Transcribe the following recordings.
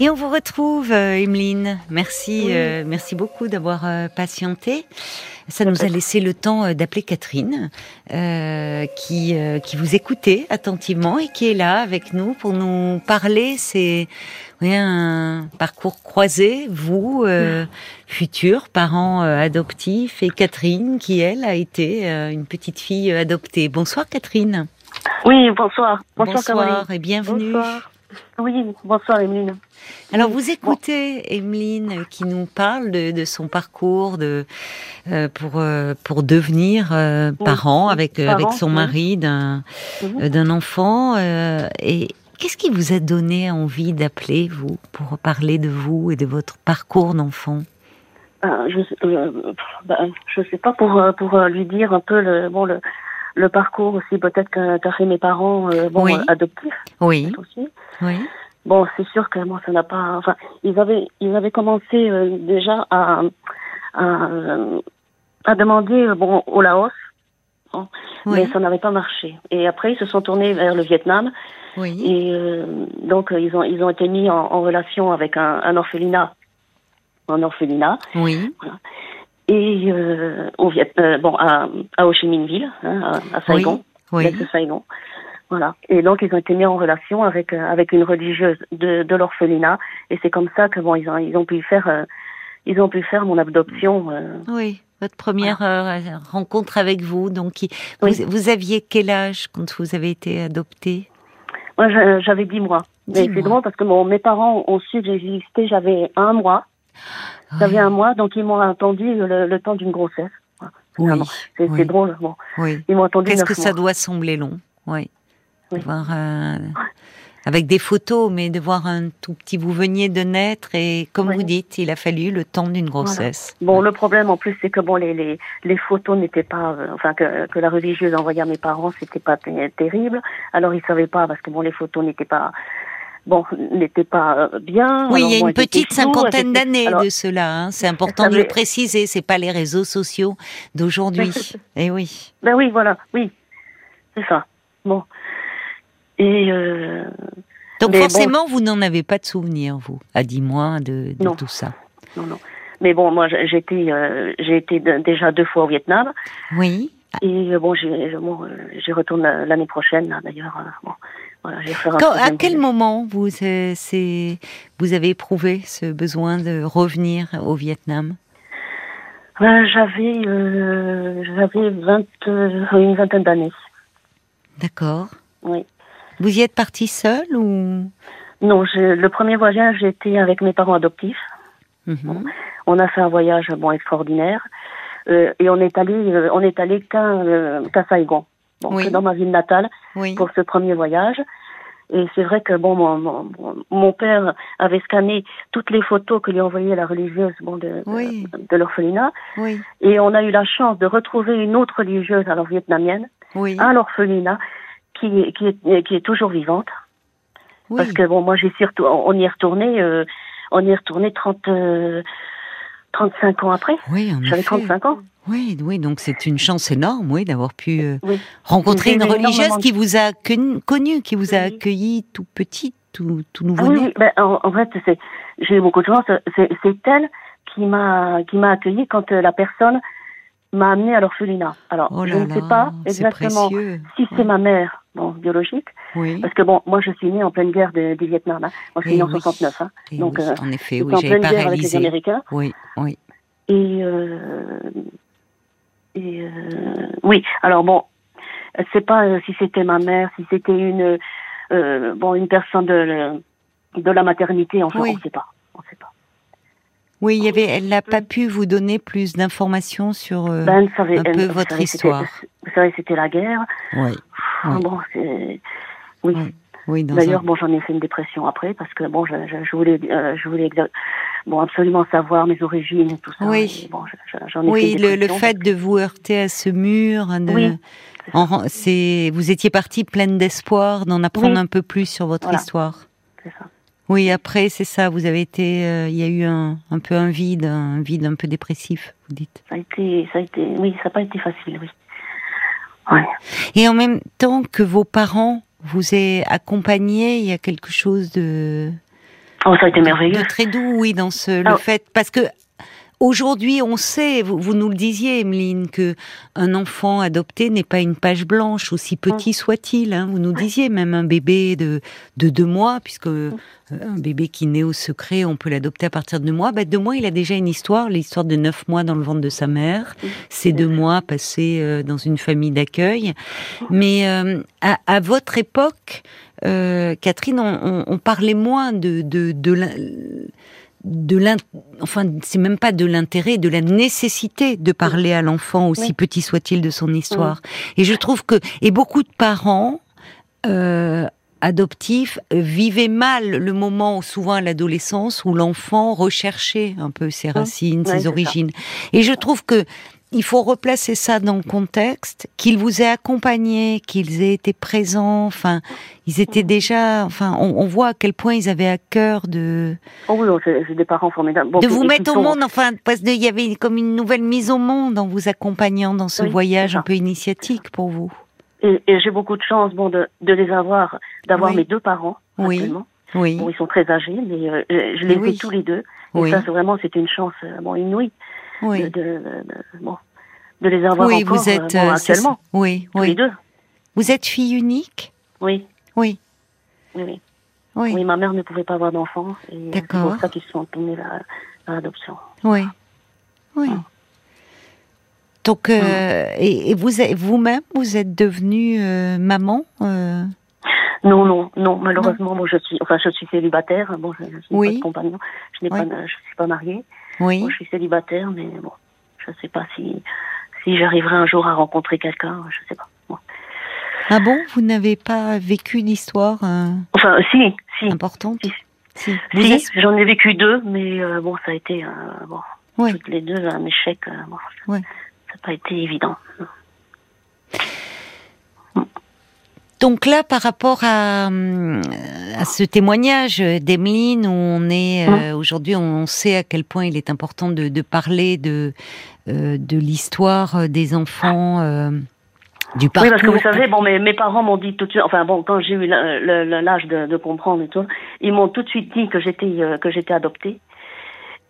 Et on vous retrouve, euh, Emeline. Merci, euh, merci beaucoup d'avoir euh, patienté. Ça nous a laissé le temps euh, d'appeler Catherine, euh, qui, euh, qui vous écoutait attentivement et qui est là avec nous pour nous parler. C'est oui, un parcours croisé, vous, euh, futurs parents euh, adoptifs, et Catherine, qui elle a été euh, une petite fille adoptée. Bonsoir Catherine. Oui, bonsoir. Bonsoir, Bonsoir et bienvenue. Bonsoir. Oui, bonsoir, Emeline. Alors vous écoutez Emeline qui nous parle de, de son parcours de euh, pour euh, pour devenir euh, parent avec parent, avec son mari d'un d'un enfant et qu'est-ce qui vous a donné envie d'appeler vous pour parler de vous et de votre parcours d'enfant? Je, pff, ben, je sais pas pour pour lui dire un peu le bon le le parcours aussi peut-être qu'a fait mes parents euh, bon Oui. euh, adoptifs Oui, aussi. oui, Bon, c'est sûr que moi ça n'a pas. Enfin, ils avaient ils avaient commencé euh, déjà à à, euh, à demander bon au Laos. hein, Mais oui, ça n'avait pas marché. Et après, ils se sont tournés vers le Vietnam. oui, Et euh, donc, ils ont, ils ont été mis en, en relation avec un, un orphelinat. Un orphelinat. oui, Et euh, au Viet, euh, bon, à, à Ho Chi Minh Ville, hein, à, à Saigon, oui, l'ex Saigon. Voilà. Et donc, ils ont été mis en relation avec, euh, avec une religieuse de, de l'orphelinat. Et c'est comme ça que, bon, ils ont, ils ont pu faire, euh, ils ont pu faire mon adoption. euh. oui. Votre première euh, rencontre avec vous, donc Oui. vous, vous aviez quel âge quand vous avez été adoptée? Moi, j'avais dix mois. Mais c'est drôle parce que bon, mes parents ont su que j'existais, j'avais un mois. J'avais Oui, un mois, donc ils m'ont attendu le, le temps d'une grossesse. Oui. C'est oui. drôle. Bon, oui. ils m'ont attendu Qu'est-ce que ça doit sembler long, oui. Voir, euh, avec des photos, mais de voir un tout petit, vous veniez de naître et comme vous dites, il a fallu le temps d'une grossesse. Bon, le problème en plus, c'est que bon, les les, les photos n'étaient pas, euh, enfin que que la religieuse envoyait à mes parents, c'était pas terrible. Alors ils savaient pas parce que bon, les photos n'étaient pas, bon, n'étaient pas euh, bien. Oui, il y a une petite cinquantaine d'années de cela. hein. C'est important ça de le préciser. C'est pas les réseaux sociaux d'aujourd'hui. Eh oui. Ben oui, voilà, oui, c'est ça. Bon. Et euh, Donc Mais bon. forcément, vous n'en avez pas de souvenir, vous, à 10 mois de, tout ça. non, non. Mais bon, moi, j'ai été, euh, j'ai été déjà deux fois au Vietnam. Oui. Et euh, bon, j'ai, bon, j'y retourne la- l'année prochaine, d'ailleurs. bon, voilà, Quand- à quel moment vous, euh, vous avez éprouvé ce besoin de revenir au Vietnam? Ben, j'avais, euh, j'avais 20, euh, une vingtaine d'années. D'accord. Oui. Vous y êtes partie seule ou? Non, je- le premier voyage, j'étais avec mes parents adoptifs. Mhm. On a fait un voyage bon extraordinaire euh, et on est allé, on est allé qu'à qu'à Saigon, bon, Oui. dans ma ville natale Oui. pour ce premier voyage. Et c'est vrai que bon, mon, mon, mon père avait scanné toutes les photos que lui envoyait la religieuse bon, de, Oui. de, de l'orphelinat. Oui. Et on a eu la chance de retrouver une autre religieuse, alors vietnamienne, Oui. à l'orphelinat, qui, qui, est, qui est toujours vivante. oui. Parce que bon, moi, j'ai surtout, on y est retourné, euh, on y est retourné 30, euh, 35 ans après. J'avais effet. 35 ans. Oui, oui, donc c'est une chance énorme, oui, d'avoir pu euh, Oui. rencontrer une religieuse qui vous a connu, connu, qui vous a accueilli tout petit, tout, tout Ah nouveau-né. oui, oui. Ben, en, en fait, c'est, j'ai eu beaucoup de chance. C'est, elle qui m'a, qui m'a accueilli quand euh, la personne m'a amené à l'orphelinat. Alors, Oh je ne sais pas exactement précieux. si c'est Ouais. ma mère, bon, biologique, Oui. parce que bon, moi, je suis née en pleine guerre du Vietnam. Hein. Moi, je suis Eh née en oui. 69. Hein. Eh Donc, oui, euh, en effet, oui, en pleine guerre avec les. Américains. Oui, oui. Et, euh, et euh, oui, alors bon, c'est pas euh, si c'était ma mère, si c'était une euh, bon une personne de de la maternité, enfin Oui. on sait pas, on sait pas. Oui, il y avait, elle n'a pas pu vous donner plus d'informations sur. euh, Ben, savait, un peu votre histoire. Vous savez, c'était la guerre. Oui, Oui. Bon, oui. Oui, D'ailleurs, un- bon, j'en ai fait une dépression après parce que bon, je, voulais, euh, je voulais bon absolument savoir mes origines et tout ça. Oui. Bon, j'en ai fait Oui, une le, le fait de vous heurter à ce mur, de, Oui, c'est, vous étiez partie pleine d'espoir d'en apprendre Oui. un peu plus sur votre Voilà. histoire. c'est ça. Oui, après, c'est ça, vous avez été, euh, il y a eu un, un peu un vide, un vide un peu dépressif, vous dites. Ça a été, ça a été, oui, ça n'a pas été facile, oui. Ouais. Et en même temps que vos parents vous aient accompagné, il y a quelque chose de, Oh, ça a été merveilleux. Très doux, oui, dans ce, le Ah. fait, parce que aujourd'hui, on sait, vous, vous nous le disiez, Emeline, que un enfant adopté n'est pas une page blanche, aussi petit soit-il. Hein, vous nous disiez, même un bébé de, de deux mois, puisque euh, un bébé qui naît au secret, on peut l'adopter à partir de deux mois. Bah, deux mois, il a déjà une histoire, l'histoire de neuf mois dans le ventre de sa mère, ces deux mois passés euh, dans une famille d'accueil. Mais euh, à, à votre époque, euh, Catherine, on, on- on parlait moins de, de, de l'in- de l'in- enfin c'est même pas de l'intérêt, de la nécessité de parler à l'enfant aussi Oui. petit soit-il de son histoire. Et je trouve que et beaucoup de parents euh, adoptifs euh, vivaient mal le moment, souvent à l'adolescence, où l'enfant recherchait un peu ses racines, Ouais, c'est ses origines. Et je trouve que il faut replacer ça dans le contexte, qu'ils vous aient accompagné, qu'ils aient été présents, enfin, ils étaient déjà, enfin, on, on voit à quel point ils avaient à cœur de, Oh oui, oh, c'est c'est des parents formidables. Bon, de vous mettre au monde, enfin, parce qu'il y avait comme une nouvelle mise au monde en vous accompagnant dans ce Oui, voyage c'est un peu initiatique pour vous. Et, et j'ai beaucoup de chance, bon, de, de les avoir, d'avoir Oui. mes deux parents. Oui. Oui, Bon, ils sont très âgés, mais euh, je, je les ai Oui. tous les deux. Et oui, ça, c'est vraiment, c'était une chance, euh, bon, inouïe, oui. de, de- bon, de les avoir Oui, encore, vous êtes euh, bon, euh, actuellement, Oui, tous les oui. deux. Vous êtes fille unique? Oui, Oui, oui, oui. oui, Oui, ma mère ne pouvait pas avoir d'enfants. et C'est pour ça qu'ils se sont tournés vers l'adoption. oui, oui. Donc, euh, et, et vous, vous-même, vous êtes devenue euh, maman. euh, Non, non, non, malheureusement, bon, je suis, enfin, je suis célibataire. Bon, je, je n'ai Oui. pas de compagnon. Je n'ai Oui. pas, je suis pas mariée. Oui. Je suis célibataire, mais bon, je sais pas si, si j'arriverai un jour à rencontrer quelqu'un. Je sais pas. Bon. Ah bon, vous n'avez pas vécu d'histoire euh, Enfin, si, si, importante? Si. Si. J'en ai vécu deux, mais euh, bon, ça a été, euh, bon, Oui. toutes les deux un échec. euh, bon, Ouais. Ça n'a pas été évident. Donc là, par rapport à, hum, à ce témoignage d'Emeline, où on est euh, aujourd'hui, on sait à quel point il est important de, de parler de euh, de l'histoire des enfants, euh, du parcours. Oui, parce que vous savez, bon, mes, mes parents m'ont dit tout de suite, enfin bon, quand j'ai eu l'âge de, de comprendre et tout, ils m'ont tout de suite dit que j'étais euh, que j'étais adoptée.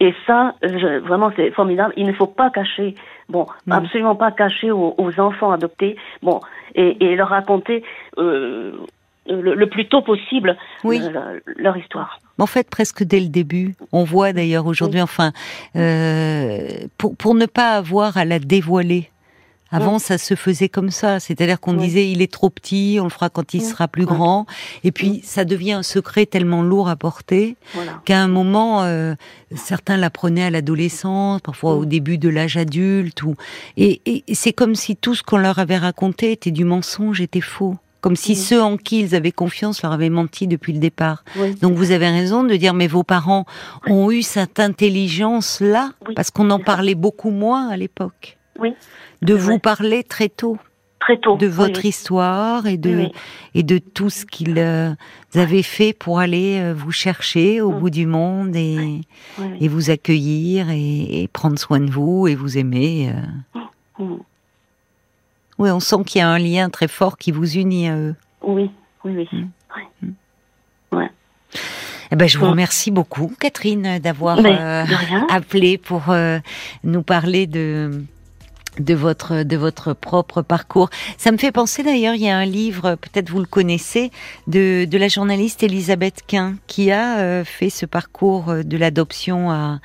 Et ça, je- vraiment, c'est formidable. Il ne faut pas cacher, bon, Non. absolument pas cacher aux, aux enfants adoptés, bon, et, et leur raconter euh, le, le plus tôt possible Oui. euh, leur histoire. En fait, presque dès le début, on voit d'ailleurs aujourd'hui, enfin, euh, pour pour ne pas avoir à la dévoiler. Avant, ça se faisait comme ça, c'est-à-dire qu'on disait il est trop petit, on le fera quand il sera plus grand, et puis ça devient un secret tellement lourd à porter Voilà. qu'à un moment, euh, certains l'apprenaient à l'adolescence, parfois au début de l'âge adulte, ou et, et- c'est comme si tout ce qu'on leur avait raconté était du mensonge, était faux, comme si ceux en qui ils avaient confiance leur avaient menti depuis le départ. Oui. Donc vous avez raison de dire, mais vos parents ont eu cette intelligence-là, Oui, parce qu'on en parlait beaucoup moins à l'époque, Oui. de vous vrai. parler très tôt Très tôt. de votre oui. histoire et de Oui, et de tout ce qu'ils euh, avaient fait pour aller euh, vous chercher au Mm. bout du monde et, et vous accueillir et, et prendre soin de vous et vous aimer. euh. Mm. Oui, on sent qu'il y a un lien très fort qui vous unit à eux. Oui, oui, oui. Mm. Ouais. Eh ben, je vous Mm. remercie beaucoup, Catherine, d'avoir euh, rien. appelé pour euh, nous parler de de votre de votre propre parcours. Ça me fait penser d'ailleurs, il y a un livre, peut-être vous le connaissez, de de la journaliste Elisabeth Quint qui a euh, fait ce parcours euh, de l'adoption à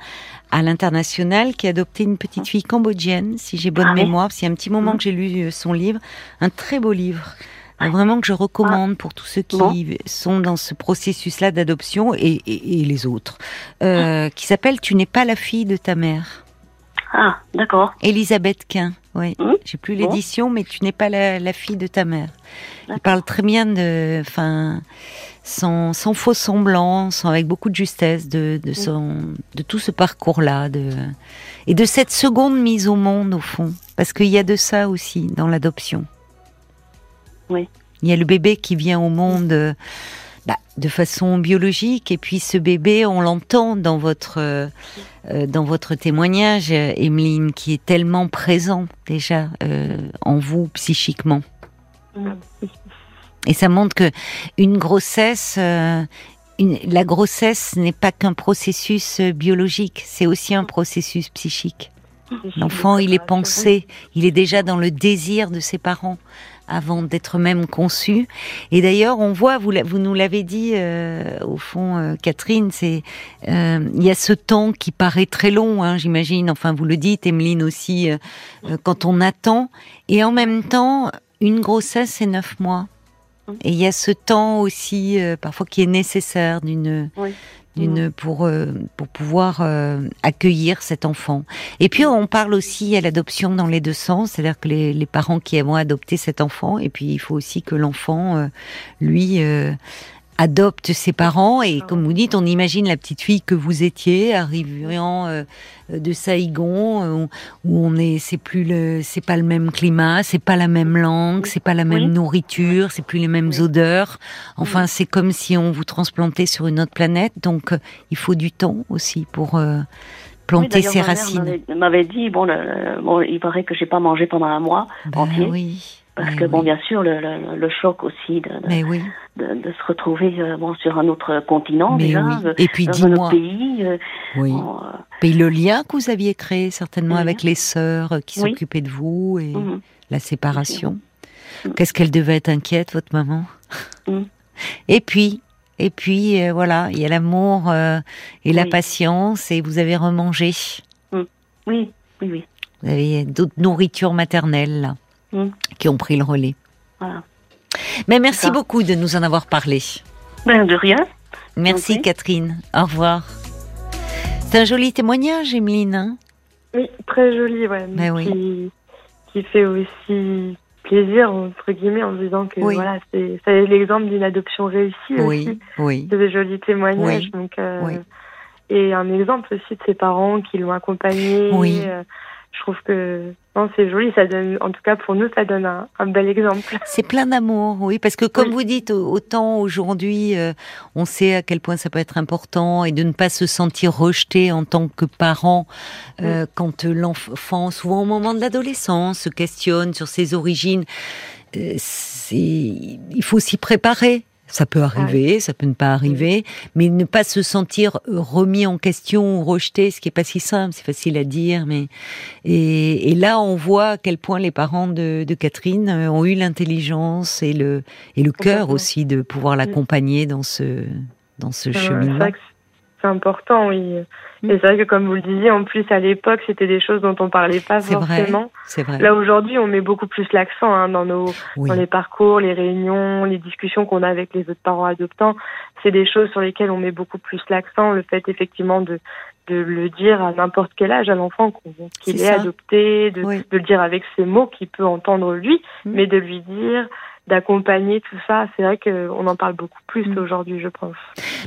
à l'international, qui a adopté une petite fille cambodgienne, si j'ai bonne Ah mémoire. C'est un petit moment Mhm. que j'ai lu euh, son livre, un très beau livre. Vraiment que je recommande pour tous ceux qui Bon. sont dans ce processus-là d'adoption et, et- et les autres, euh, qui s'appelle Tu n'es pas la fille de ta mère. Ah, d'accord. Elisabeth Quint, oui. Mhm. J'ai plus l'édition, mais tu n'es pas la, la fille de ta mère. Il parle très bien de, enfin, sans, sans faux semblant, sans, avec beaucoup de justesse de, de son, de tout ce parcours-là, de, et de cette seconde mise au monde au fond, parce qu'il y a de ça aussi dans l'adoption. Oui. Il y a le bébé qui vient au monde. De façon biologique et puis ce bébé on l'entend dans votre euh, euh, dans votre témoignage Emeline qui est tellement présent déjà euh, en vous psychiquement. Et ça montre que une grossesse euh, la grossesse n'est pas qu'un processus biologique, c'est aussi un processus psychique. L'enfant, il est pensé, il est déjà dans le désir de ses parents avant d'être même conçu. Et d'ailleurs, on voit, vous, vous nous l'avez dit euh, au fond, euh, Catherine, c'est euh, il y a ce temps qui paraît très long, hein, j'imagine. Enfin, vous le dites, Emeline aussi, quand on attend. Et en même temps, une grossesse, c'est neuf mois. Et il y a ce temps aussi, parfois, qui est nécessaire d'une d'une pour euh, pour pouvoir euh, accueillir cet enfant. Et puis on parle aussi à l'adoption dans les deux sens, c'est-à-dire que les, les, parents qui vont adopter cet enfant, et puis il faut aussi que l'enfant, euh, lui, adopte ses parents et comme vous dites, on imagine la petite fille que vous étiez arrivant euh, de Saïgon euh, où on est, c'est plus le, c'est pas le même climat, c'est pas la même langue, c'est pas la même nourriture, c'est plus les mêmes odeurs. Enfin, c'est comme si on vous transplantait sur une autre planète. Donc, euh, il faut du temps aussi pour planter ses racines. M'avait dit bon, bon, il paraît que j'ai pas mangé pendant un mois ben entier. Oui. Parce que, bon, bien sûr, le, le, le, choc aussi de, de, oui. de, de se retrouver euh, bon, sur un autre continent, Mais déjà, oui. euh, Et puis, dans un dis-moi. autre pays. euh, Oui. bon, euh, le lien que vous aviez créé certainement avec les sœurs qui s'occupaient de vous et mhm. la séparation. Mhm. Qu'est-ce qu'elle devait être inquiète, votre maman Mhm. Et puis, et puis voilà, il y a l'amour et la patience et vous avez remangé. Oui, oui, oui. Vous avez d'autres nourritures maternelles là, Mhm. qui ont pris le relais. Voilà. Mais merci beaucoup de nous en avoir parlé. Ben, de rien. Merci. Catherine. Au revoir. C'est un joli témoignage, Emeline. hein? Oui, très joli, ouais. Mais oui. Qui, qui fait aussi plaisir, entre guillemets, en disant que Oui. voilà, c'est c'est l'exemple d'une adoption réussie oui, aussi. oui. C'est des jolis témoignages. Donc, euh. Et un exemple aussi de ses parents qui l'ont accompagné. Oui. euh, je trouve que non, c'est joli. Ça donne, en tout cas pour nous, ça donne un, un bel exemple. C'est plein d'amour, oui, parce que comme Oui. vous dites, au- autant aujourd'hui, euh, on sait à quel point ça peut être important et de ne pas se sentir rejeté en tant que parent euh, quand l'enfant, souvent au moment de l'adolescence, se questionne sur ses origines. Euh, il faut s'y préparer. Ça peut arriver, ça peut ne pas arriver, mais ne pas se sentir remis en question ou rejeté, ce qui est pas si simple, c'est facile à dire, mais et, et là on voit à quel point les parents de, de Catherine euh, ont eu l'intelligence et le et le cœur aussi de pouvoir l'accompagner dans ce dans ce que c'est important, oui. Et c'est vrai que comme vous le disiez, en plus à l'époque, c'était des choses dont on parlait pas vrai, forcément. c'est vrai. Là aujourd'hui, on met beaucoup plus l'accent hein, dans nos oui. dans les parcours, les réunions, les discussions qu'on a avec les autres parents adoptants. C'est des choses sur lesquelles on met beaucoup plus l'accent. Le fait effectivement de de le dire à n'importe quel âge à l'enfant qu'il est adopté, de, Oui. de le dire avec ses mots qu'il peut entendre lui, Mm. mais de lui dire d'accompagner tout ça. C'est vrai qu'on en parle beaucoup plus Mm. aujourd'hui, je pense.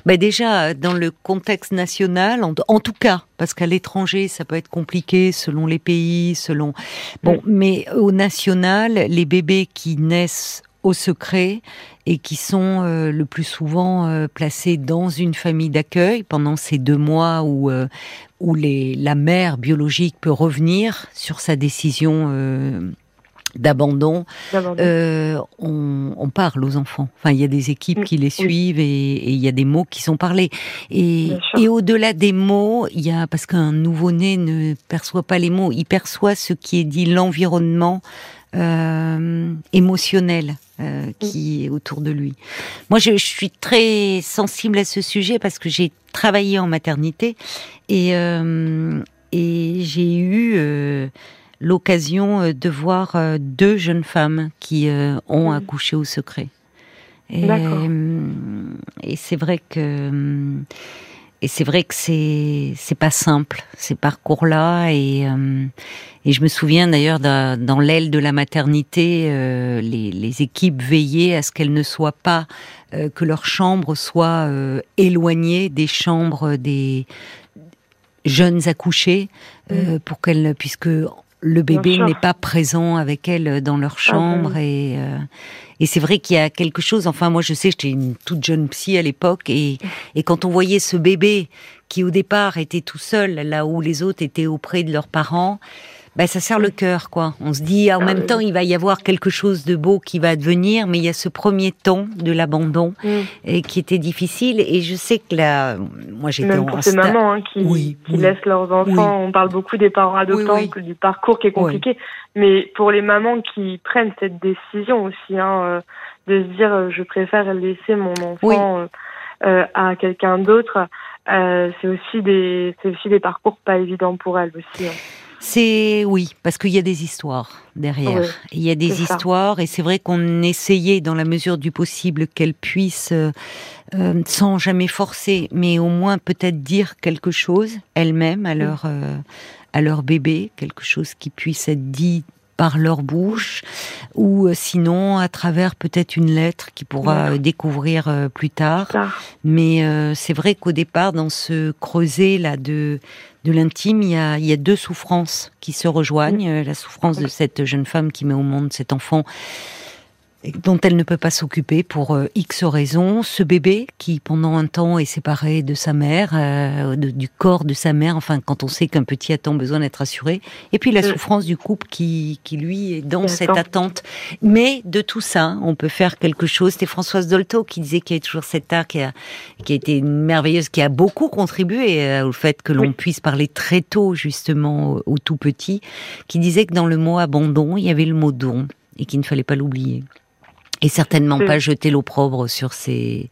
Bah déjà, dans le contexte national, en, en tout cas, parce qu'à l'étranger, ça peut être compliqué selon les pays, selon. Bon, mais au national, les bébés qui naissent au secret et qui sont euh, le plus souvent euh, placés dans une famille d'accueil pendant ces deux mois où euh, où les, la mère biologique peut revenir sur sa décision d'abandon euh, on, on parle aux enfants. Enfin, il y a des équipes Mm, qui les suivent et, et il y a des mots qui sont parlés. Et, au-delà des mots, il y a parce qu'un nouveau-né ne perçoit pas les mots, il perçoit ce qui est dit l'environnement euh, émotionnel euh, qui est autour de lui. Moi, je, je suis très sensible à ce sujet parce que j'ai travaillé en maternité et euh, et j'ai eu l'occasion euh, de voir euh, deux jeunes femmes qui euh, ont Mhm. accouché au secret. Et, c'est vrai que et c'est vrai que c'est c'est pas simple ces parcours-là et euh, et je me souviens d'ailleurs dans, l'aile de la maternité euh, les, les équipes veillaient à ce qu'elles ne soient pas euh, que leur chambre soit euh, éloignée des chambres des jeunes accouchés euh, pour qu'elles puisque le bébé n'est pas présent avec elles dans leur chambre oui. et euh, et c'est vrai qu'il y a quelque chose. Enfin, moi, je sais, j'étais une toute jeune psy à l'époque, et, et quand on voyait ce bébé qui, au départ, était tout seul, là où les autres étaient auprès de leurs parents, bah, ça serre le cœur, quoi. On se dit, en Ah même temps, il va y avoir quelque chose de beau qui va advenir, mais il y a ce premier temps de l'abandon Mm. et qui était difficile. Et je sais que là, moi, j'étais Même en pour ces sta- mamans hein, qui, Oui, qui oui. laissent leurs enfants. On parle beaucoup des parents adoptants, Oui, oui. que- du parcours qui est compliqué. Mais pour les mamans qui prennent cette décision aussi, hein, euh, de se dire euh, je préfère laisser mon enfant Oui. euh, euh, à quelqu'un d'autre, euh, c'est aussi des c'est aussi des parcours pas évidents pour elles aussi. hein. C'est oui, parce qu'il y a des histoires derrière. Oui, il y a des ça. histoires et c'est vrai qu'on essayait dans la mesure du possible qu'elles puissent, euh, euh, sans jamais forcer, mais au moins peut-être dire quelque chose elles-mêmes à leur euh, à leur bébé, quelque chose qui puisse être dit par leur bouche ou euh, sinon à travers peut-être une lettre qui pourra Ouais. euh, découvrir euh, plus tard. Ça. Mais euh, c'est vrai qu'au départ, dans ce creuset là de de l'intime, il y a, il y a deux souffrances qui se rejoignent. La souffrance de cette jeune femme qui met au monde cet enfant dont elle ne peut pas s'occuper pour euh, X raisons. Ce bébé qui, pendant un temps, est séparé de sa mère, euh, de- du corps de sa mère. Enfin, quand on sait qu'un petit a tant besoin d'être assuré. Et puis la Mm. souffrance du couple qui, qui lui, est dans cette attente. Mais de tout ça, on peut faire quelque chose. C'était Françoise Dolto qui disait qu'il y a toujours cet art qui a, qui a été merveilleuse, qui a beaucoup contribué euh, au fait que l'on Oui. puisse parler très tôt, justement, au, au tout petit, qui disait que dans le mot abandon, il y avait le mot don et qu'il ne fallait pas l'oublier. Et certainement Oui. pas jeter l'opprobre sur ces,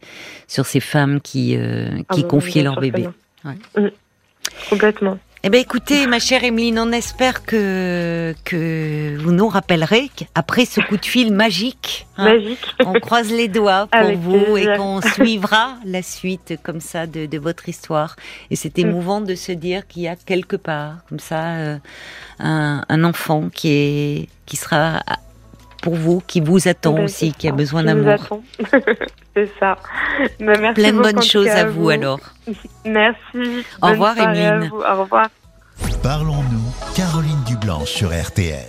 sur ces femmes qui, euh, Ah qui bah, confiaient bien leur bébé. que non. Ouais. Mm. Complètement. Eh ben écoutez, ma chère Emeline, on espère que, que vous nous rappellerez qu'après ce coup de fil magique, hein, Magique. on croise les doigts pour Avec vous plaisir. et qu'on suivra la suite comme ça de, de votre histoire. Et c'est Mm. émouvant de se dire qu'il y a quelque part comme ça euh, un, un enfant qui est qui sera pour vous, qui vous attend Ben, aussi, qui a besoin d'amour. c'est ça. Ben, merci Plein de bonnes choses à vous alors. Merci. Au revoir, vous. Au revoir. Parlons-nous, Caroline Dublanche sur RTL.